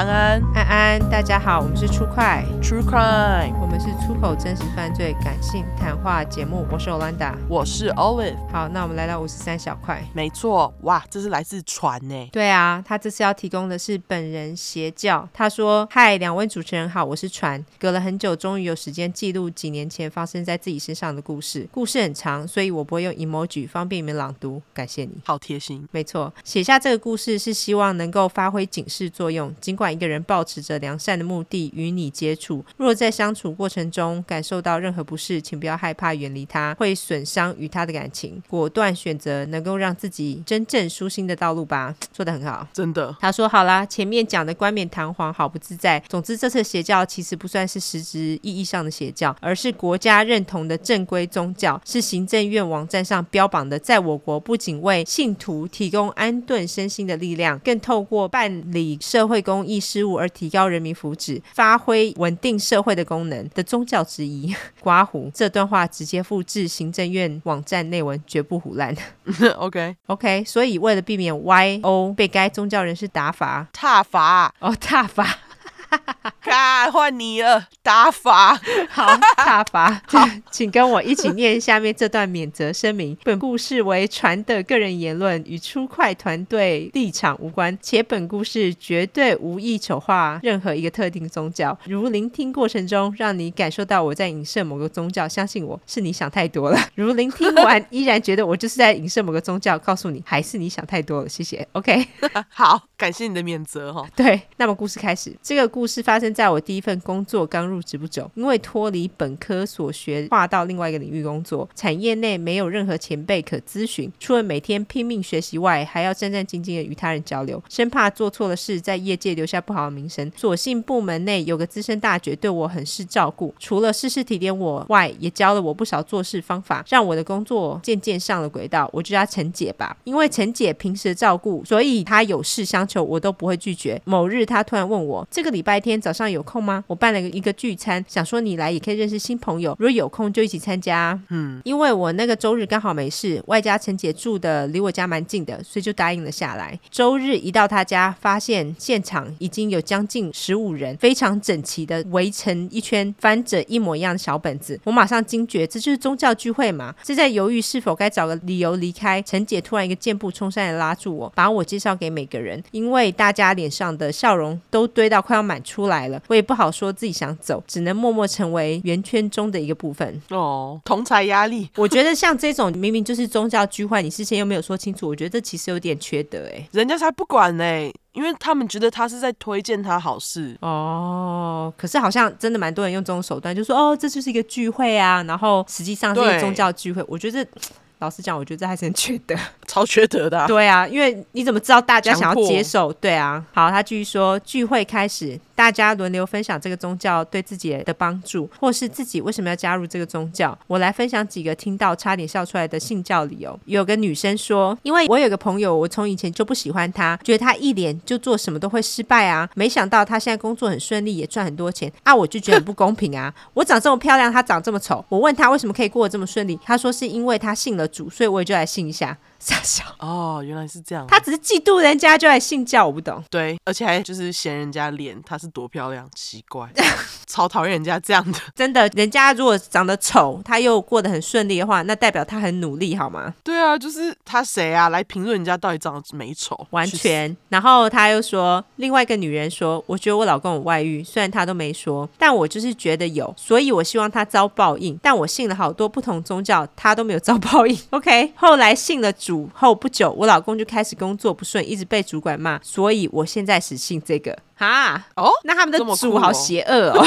安安，安安，大家好，我们是出快 True Crime，我们是出口真实犯罪感性谈话节目。我是 Olanda，我是 Olive。好，那我们来到五十三小块。没错，哇，这是来自船呢。对啊，他这次要提供的是本人邪教。他说：“嗨，两位主持人好，我是船，隔了很久，终于有时间记录几年前发生在自己身上的故事。故事很长，所以我不会用 emoji，方便你们朗读。感谢你，好贴心。没错，写下这个故事是希望能够发挥警示作用。尽管一个人保持着良善的目的与你接触，若在相处过程中感受到任何不适，请不要害怕远离他，会损伤与他的感情，果断选择能够让自己真正舒心的道路吧。做得很好，真的。他说好啦，前面讲的冠冕堂皇，好不自在。总之，这次邪教其实不算是实质意义上的邪教，而是国家认同的正规宗教，是行政院网站上标榜的，在我国不仅为信徒提供安顿身心的力量，更透过办理社会公益事务而提高人民福祉、发挥稳定社会的功能的宗教之一。刮胡这段话直接复制行政院网站内文，绝不胡烂。OK OK，所以为了避免 YO 被该宗教人士打罚、踏罚哦，踏伐。看，换你了，打法 好，打法 好，请跟我一起念下面这段免责声明。本故事为传的个人言论，与出快团队立场无关，且本故事绝对无意丑化任何一个特定宗教。如聆听过程中让你感受到我在影射某个宗教，相信我是你想太多了。如聆听完依然觉得我就是在影射某个宗教，告诉你还是你想太多了。谢谢。OK，好，感谢你的免责哈。对，那么故事开始，这个故。故事发生在我第一份工作刚入职不久，因为脱离本科所学，跨到另外一个领域工作，产业内没有任何前辈可咨询，除了每天拼命学习外，还要战战兢兢的与他人交流，生怕做错了事，在业界留下不好的名声。所幸部门内有个资深大姐对我很是照顾，除了事事提点我外，也教了我不少做事方法，让我的工作渐渐上了轨道。我就叫陈姐吧，因为陈姐平时的照顾，所以她有事相求，我都不会拒绝。某日，她突然问我这个礼拜。白天早上有空吗？我办了一个聚餐，想说你来也可以认识新朋友。如果有空就一起参加。嗯，因为我那个周日刚好没事，外加陈姐住的离我家蛮近的，所以就答应了下来。周日一到他家，发现现场已经有将近十五人，非常整齐的围成一圈，翻着一模一样的小本子。我马上惊觉，这就是宗教聚会嘛。正在犹豫是否该找个理由离开。陈姐突然一个箭步冲上来拉住我，把我介绍给每个人，因为大家脸上的笑容都堆到快要满。出来了，我也不好说自己想走，只能默默成为圆圈中的一个部分。哦，同才压力。我觉得像这种明明就是宗教聚会，你事先又没有说清楚，我觉得这其实有点缺德哎。人家才不管呢，因为他们觉得他是在推荐他好事。哦，可是好像真的蛮多人用这种手段，就说哦，这就是一个聚会啊，然后实际上是一个宗教聚会。我觉得。老实讲，我觉得这还是很缺德，超缺德的啊。对啊，因为你怎么知道大家想要接受？对啊。好，他继续说，聚会开始，大家轮流分享这个宗教对自己的帮助，或是自己为什么要加入这个宗教。我来分享几个听到差点笑出来的信教理由。有个女生说，因为我有个朋友，我从以前就不喜欢他，觉得他一脸就做什么都会失败啊。没想到他现在工作很顺利，也赚很多钱啊，我就觉得很不公平啊。我长这么漂亮，他长这么丑。我问他为什么可以过得这么顺利，他说是因为他信了。主，所以我也就来信一下。傻笑哦，原来是这样。他只是嫉妒人家就来信教，我不懂。对，而且还就是嫌人家脸，她是多漂亮，奇怪，超讨厌人家这样的。真的，人家如果长得丑，他又过得很顺利的话，那代表他很努力，好吗？对啊，就是他谁啊？来评论人家到底长得美丑？完全。然后他又说，另外一个女人说，我觉得我老公有外遇，虽然他都没说，但我就是觉得有，所以我希望他遭报应。但我信了好多不同宗教，他都没有遭报应。OK，后来信了。主后不久，我老公就开始工作不顺，一直被主管骂，所以我现在只信这个。哈哦，那他们的主好邪恶哦，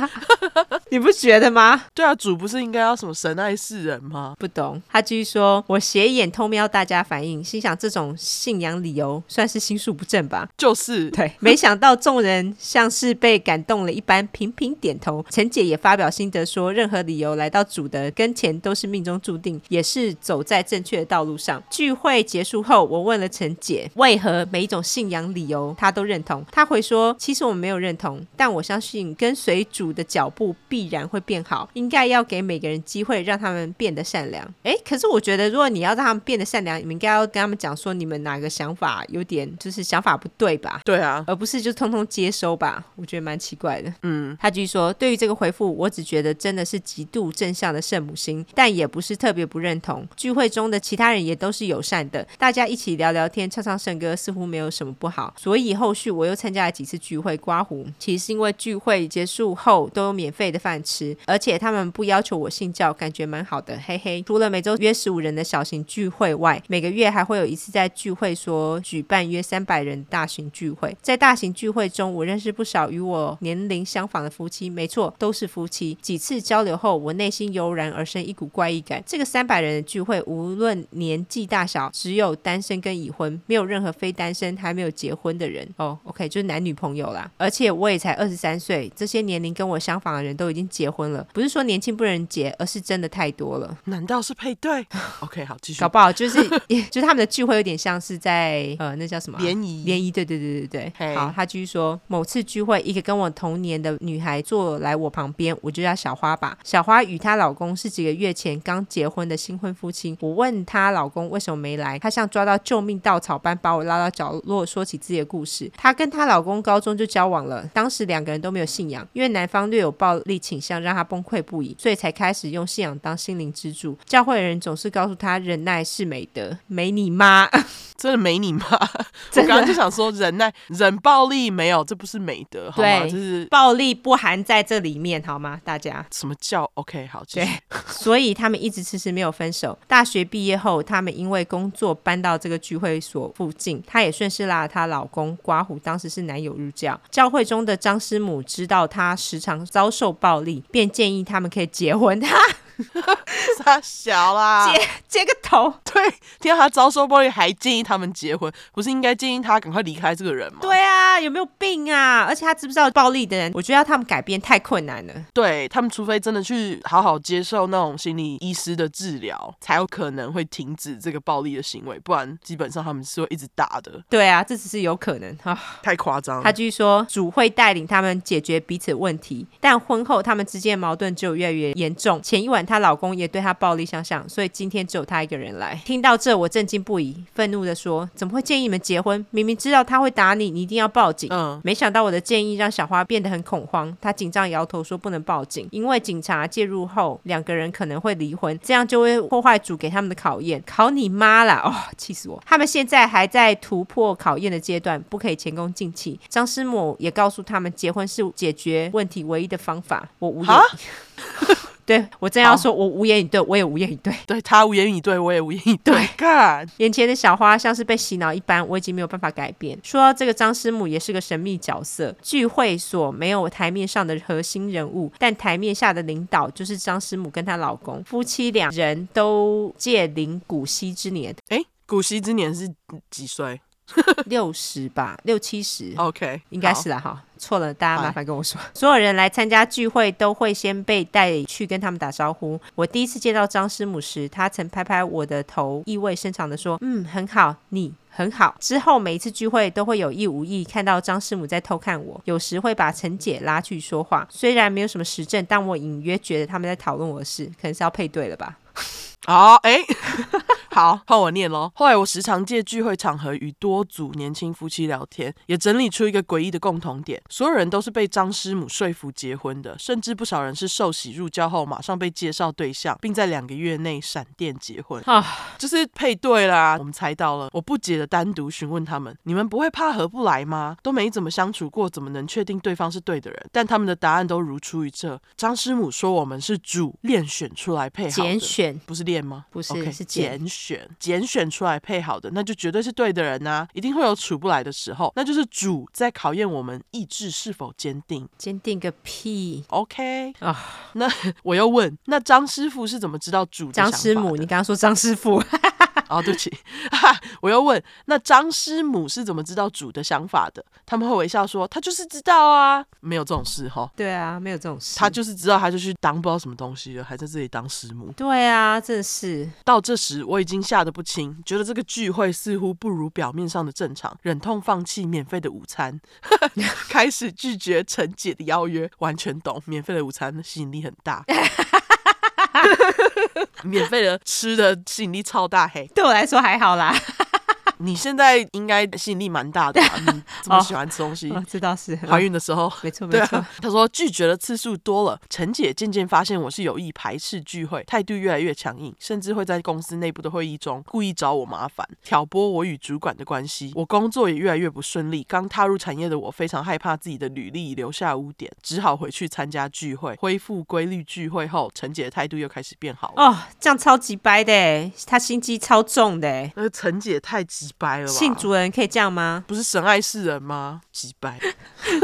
你不觉得吗？对啊，主不是应该要什么神爱世人吗？不懂。他继续说，我斜眼偷瞄大家反应，心想这种信仰理由算是心术不正吧？就是对，没想到众人像是被感动了一般，频频点头。陈姐也发表心得说，任何理由来到主的跟前都是命中注定，也是走在正确的道路上。聚会结束后，我问了陈姐，为何每一种信仰理由她都认同？他回说：“其实我们没有认同，但我相信跟随主的脚步必然会变好。应该要给每个人机会，让他们变得善良。”哎，可是我觉得，如果你要让他们变得善良，你们应该要跟他们讲说，你们哪个想法有点就是想法不对吧？对啊，而不是就通通接收吧？我觉得蛮奇怪的。嗯，他继续说：“对于这个回复，我只觉得真的是极度正向的圣母心，但也不是特别不认同。聚会中的其他人也都是友善的，大家一起聊聊天，唱唱圣歌，似乎没有什么不好。所以后续我又参加了几次聚会，刮胡，其实是因为聚会结束后都有免费的饭吃，而且他们不要求我信教，感觉蛮好的，嘿嘿。除了每周约十五人的小型聚会外，每个月还会有一次在聚会所举办约三百人大型聚会。在大型聚会中，我认识不少与我年龄相仿的夫妻，没错，都是夫妻。几次交流后，我内心油然而生一股怪异感。这个三百人的聚会，无论年纪大小，只有单身跟已婚，没有任何非单身还没有结婚的人。哦，OK 就是男女朋友啦。而且我也才二十三岁，这些年龄跟我相仿的人都已经结婚了。不是说年轻不能结，而是真的太多了。难道是配对？OK，好，继续。搞不好就是，就是他们的聚会有点像是在呃，那叫什么？联谊。联谊，对对对对对。好，他继续说，某次聚会，一个跟我同年的女孩坐来我旁边，我就叫小花吧。小花与她老公是几个月前刚结婚的新婚夫妻。我问她老公为什么没来，她像抓到救命稻草般把我拉到角落，说起自己的故事。她跟她老公高中就交往了，当时两个人都没有信仰，因为男方略有暴力倾向，让她崩溃不已，所以才开始用信仰当心灵支柱。教会的人总是告诉她忍耐是美德，没你妈。真的没你妈？我刚刚就想说，忍耐、忍暴力没有，这不是美德，好吗？就是暴力不含在这里面，好吗？大家什么叫 OK？好，对，所以他们一直迟迟没有分手。大学毕业后，他们因为工作搬到这个聚会所附近，她也顺势拉了她老公刮胡，当时是男友入教。教会中的张师母知道他时常遭受暴力，便建议他们可以结婚。他。他小啦，接接个头。对，听到他遭受暴力，还建议他们结婚，不是应该建议他赶快离开这个人吗？对啊，有没有病啊？而且他知不知道暴力的人？我觉得要他们改变太困难了。对，他们，除非真的去好好接受那种心理医师的治疗，才有可能会停止这个暴力的行为，不然基本上他们是会一直打的。对啊，这只是有可能啊，太夸张了。他继续说，主会带领他们解决彼此问题，但婚后他们之间的矛盾就越来越严重。前一晚。她老公也对她暴力相向，所以今天只有她一个人来。听到这，我震惊不已，愤怒的说：“怎么会建议你们结婚？明明知道他会打你，你一定要报警。”嗯，没想到我的建议让小花变得很恐慌，她紧张摇头说：“不能报警，因为警察介入后，两个人可能会离婚，这样就会破坏主给他们的考验。考你妈啦！哦，气死我！他们现在还在突破考验的阶段，不可以前功尽弃。张师母也告诉他们，结婚是解决问题唯一的方法。我无言。对，我正要说，我无言以对，我也无言以对。对，他无言以对，我也无言以对。God，，眼前的小花像是被洗脑一般，我已经没有办法改变。说到这个张师母也是个神秘角色，聚会所没有台面上的核心人物，但台面下的领导就是张师母跟她老公，夫妻两人都届临古稀之年。哎，古稀之年是几岁？六十吧，六七十，OK，应该是啦。哈。错了，大家麻烦跟我说。所有人来参加聚会都会先被带去跟他们打招呼。我第一次见到张师母时，她曾拍拍我的头，意味深长的说：“嗯，很好，你很好。”之后每一次聚会都会有意无意看到张师母在偷看我，有时会把陈姐拉去说话。虽然没有什么实证，但我隐约觉得他们在讨论我的事，可能是要配对了吧。好，哎，好，换我念喽。后来我时常借聚会场合与多组年轻夫妻聊天，也整理出一个诡异的共同点：所有人都是被张师母说服结婚的，甚至不少人是受洗入教后马上被介绍对象，并在两个月内闪电结婚。啊，就是配对啦。我们猜到了。我不解的单独询问他们：你们不会怕合不来吗？都没怎么相处过，怎么能确定对方是对的人？但他们的答案都如出一辙。张师母说：我们是主练选出来配好的，拣选不是。练吗？不是，okay, 是拣选，拣选出来配好的，那就绝对是对的人呐、啊！一定会有处不来的时候，那就是主在考验我们意志是否坚定。坚定个屁！OK 啊，那 我又问，那张师傅是怎么知道主的？张师母，你刚刚说张师傅。哦，对不起，我又问，那张师母是怎么知道主的想法的？他们会微笑说，他就是知道啊，没有这种事哈。对啊，没有这种事，他就是知道，他就去当不知道什么东西了，还在这里当师母。对啊，真是。到这时，我已经吓得不轻，觉得这个聚会似乎不如表面上的正常，忍痛放弃免费的午餐，开始拒绝陈姐的邀约。完全懂，免费的午餐吸引力很大。免费的吃的吸引力超大，嘿，对我来说还好啦。你现在应该吸引力蛮大的吧？你这么喜欢吃东西，知道是怀孕的时候，没 错没错。他说拒绝的次数多了，陈姐渐渐发现我是有意排斥聚会，态度越来越强硬，甚至会在公司内部的会议中故意找我麻烦，挑拨我与主管的关系。我工作也越来越不顺利。刚踏入产业的我非常害怕自己的履历留下污点，只好回去参加聚会。恢复规律聚会后，陈姐的态度又开始变好了。哦，这样超级掰的，他心机超重的。那个陈姐太急。掰了吧？信主人可以这样吗？不是神爱世人吗？几掰，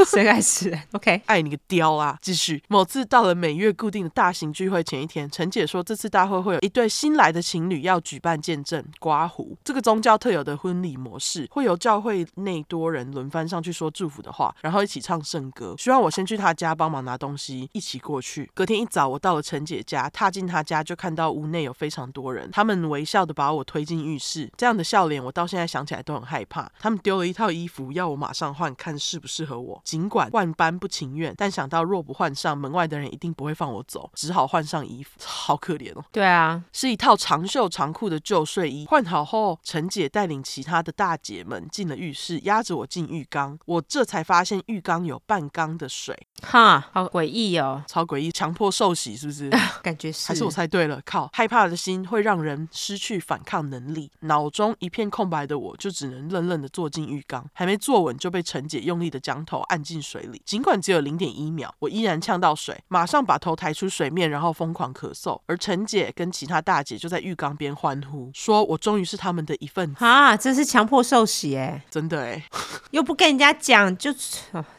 神爱世人。OK，爱你个雕啊！继续。某次到了每月固定的大型聚会前一天，陈姐说这次大会会有一对新来的情侣要举办见证刮胡，这个宗教特有的婚礼模式，会由教会内多人轮番上去说祝福的话，然后一起唱圣歌。希望我先去他家帮忙拿东西，一起过去。隔天一早，我到了陈姐家，踏进她家就看到屋内有非常多人，他们微笑的把我推进浴室，这样的笑脸我到现在。现在想起来都很害怕。他们丢了一套衣服，要我马上换，看适不适合我。尽管万般不情愿，但想到若不换上，门外的人一定不会放我走，只好换上衣服。好可怜哦。对啊，是一套长袖长裤的旧睡衣。换好后，陈姐带领其他的大姐们进了浴室，压着我进浴缸。我这才发现浴缸有半缸的水。哈，好诡异哦，超诡异，强迫受洗是不是？感觉是。还是我猜对了？靠，害怕的心会让人失去反抗能力。脑中一片空白。的我就只能愣愣的坐进浴缸，还没坐稳就被陈姐用力的将头按进水里。尽管只有零点一秒，我依然呛到水，马上把头抬出水面，然后疯狂咳嗽。而陈姐跟其他大姐就在浴缸边欢呼，说我终于是他们的一份子啊！真是强迫受洗哎，真的哎，又不跟人家讲就。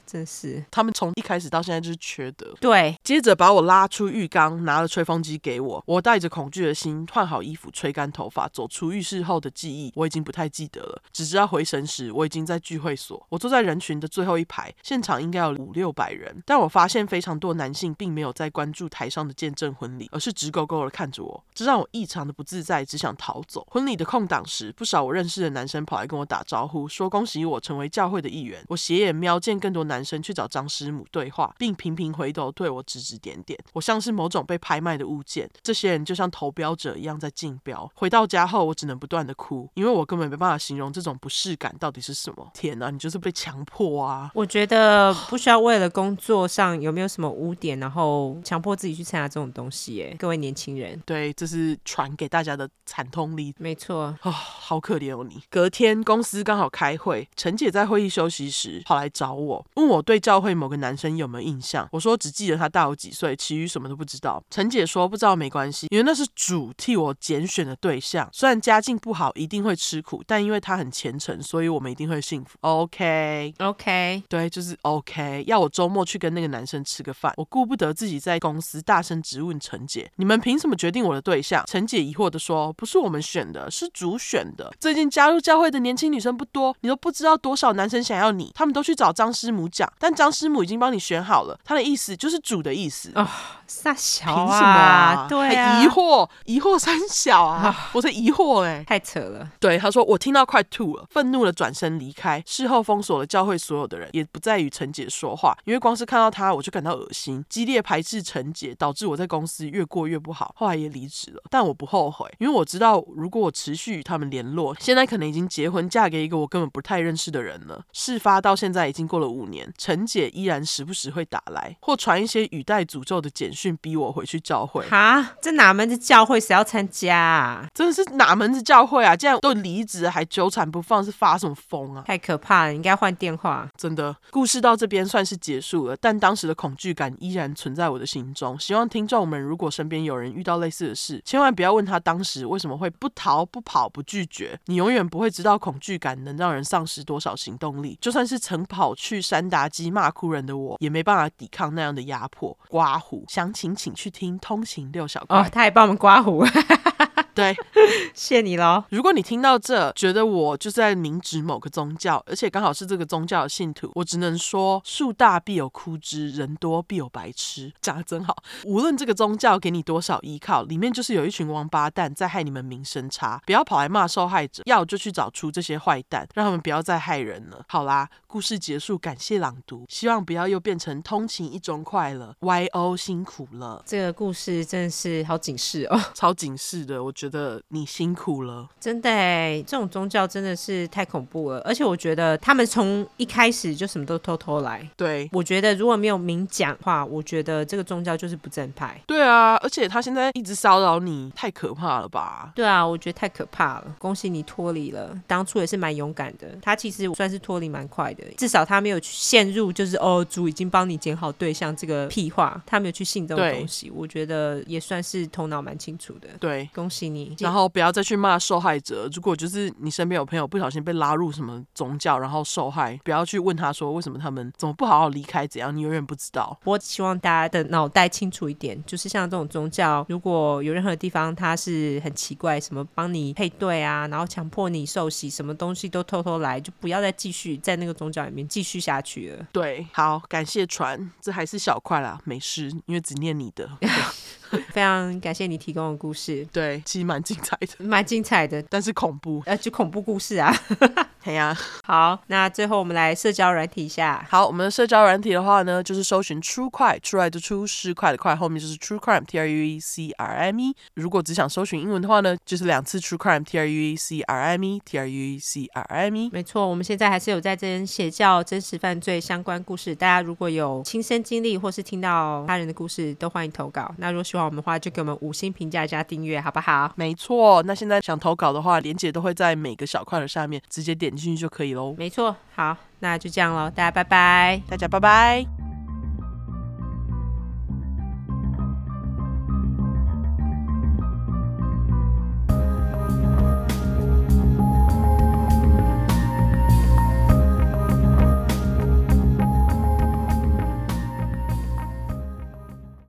真是，他们从一开始到现在就是缺德。对，接着把我拉出浴缸，拿了吹风机给我。我带着恐惧的心换好衣服，吹干头发，走出浴室后的记忆我已经不太记得了。只知道回神时，我已经在聚会所。我坐在人群的最后一排，现场应该有五六百人，但我发现非常多男性并没有在关注台上的见证婚礼，而是直勾勾的看着我，这让我异常的不自在，只想逃走。婚礼的空档时，不少我认识的男生跑来跟我打招呼，说恭喜我成为教会的一员。我斜眼瞄见更多男。男生去找张师母对话，并频频回头对我指指点点。我像是某种被拍卖的物件，这些人就像投标者一样在竞标。回到家后，我只能不断的哭，因为我根本没办法形容这种不适感到底是什么。天哪，你就是被强迫啊！我觉得不需要为了工作上有没有什么污点，然后强迫自己去参加这种东西。哎，各位年轻人，对，这是传给大家的惨痛例子。没错啊，哦，好可怜哦你。隔天公司刚好开会，陈姐在会议休息时跑来找我。我对教会某个男生有没有印象？我说只记得他大我几岁，其余什么都不知道。陈姐说不知道没关系，因为那是主替我拣选的对象。虽然家境不好，一定会吃苦，但因为他很虔诚，所以我们一定会幸福。OK OK，对，就是 OK。要我周末去跟那个男生吃个饭，我顾不得自己在公司大声质问陈姐：“你们凭什么决定我的对象？”陈姐疑惑的说：“不是我们选的，是主选的。最近加入教会的年轻女生不多，你都不知道多少男生想要你，他们都去找张师母讲。”但张师母已经帮你选好了，他的意思就是主的意思哦。三小啊，凭什么啊？对啊，疑惑疑惑三小啊，哦、我在疑惑哎、欸，太扯了。对，他说我听到快吐了，愤怒的转身离开。事后封锁了教会所有的人，也不再与陈姐说话，因为光是看到他我就感到恶心，激烈排斥陈姐，导致我在公司越过越不好。后来也离职了，但我不后悔，因为我知道如果我持续与他们联络，现在可能已经结婚嫁给一个我根本不太认识的人了。事发到现在已经过了五年。陈姐依然时不时会打来，或传一些语带诅咒的简讯，逼我回去教会。哈，这哪门子教会？谁要参加啊？真的是哪门子教会啊？竟然都离职还纠缠不放，是发什么疯啊？太可怕了，应该换电话。真的，故事到这边算是结束了，但当时的恐惧感依然存在我的心中。希望听众们如果身边有人遇到类似的事，千万不要问他当时为什么会不逃、不跑、不拒绝。你永远不会知道恐惧感能让人丧失多少行动力。就算是曾跑去山达。激骂哭人的我也没办法抵抗那样的压迫。刮胡详情请去听通行六小块。哦，他还帮我们刮胡。对，谢 谢你喽。如果你听到这，觉得我就是在明指某个宗教，而且刚好是这个宗教的信徒，我只能说树大必有枯枝，人多必有白痴，讲得真好。无论这个宗教给你多少依靠，里面就是有一群王八蛋在害你们名声差。不要跑来骂受害者，要就去找出这些坏蛋，让他们不要再害人了。好啦，故事结束，感谢朗读，希望不要又变成通勤一中快乐。Y.O. 辛苦了，这个故事真的是好警示哦，超警示的。我觉得你辛苦了，真的哎，这种宗教真的是太恐怖了。而且我觉得他们从一开始就什么都偷偷来。对，我觉得如果没有明讲话，我觉得这个宗教就是不正派。对啊，而且他现在一直骚扰你，太可怕了吧？对啊，我觉得太可怕了。恭喜你脱离了，当初也是蛮勇敢的。他其实算是脱离蛮快的，至少他没有陷入就是哦，主已经帮你捡好对象这个屁话，他没有去信这种东西。我觉得也算是头脑蛮清楚的。对，恭喜你。然后不要再去骂受害者。如果就是你身边有朋友不小心被拉入什么宗教，然后受害，不要去问他说为什么他们怎么不好好离开，怎样，你永远不知道。我希望大家的脑袋清楚一点，就是像这种宗教，如果有任何地方它是很奇怪，什么帮你配对啊，然后强迫你受洗，什么东西都偷偷来，就不要再继续在那个宗教里面继续下去了。对，好，感谢船，这还是小块啦，没事，因为只念你的。非常感谢你提供的故事，对，其实蛮精彩的，蛮精彩的，但是恐怖，呃，就恐怖故事啊。哎呀，好，那最后我们来社交软体一下。好，我们的社交软体的话呢，就是搜寻 True Crime，出来就出失快的快，后面就是 True Crime，T R U E C R M E。如果只想搜寻英文的话呢，就是两次 True Crime，T R U E C R M E，T R U E C R M E。没错，我们现在还是有在这边写教真实犯罪相关故事，大家如果有亲身经历或是听到他人的故事，都欢迎投稿。那如果喜欢我们的话，就给我们五星评价加订阅，好不好？没错，那现在想投稿的话，连姐都会在每个小块的下面，直接点进去就可以喽。没错，好，那就这样喽，大家拜拜，大家拜拜。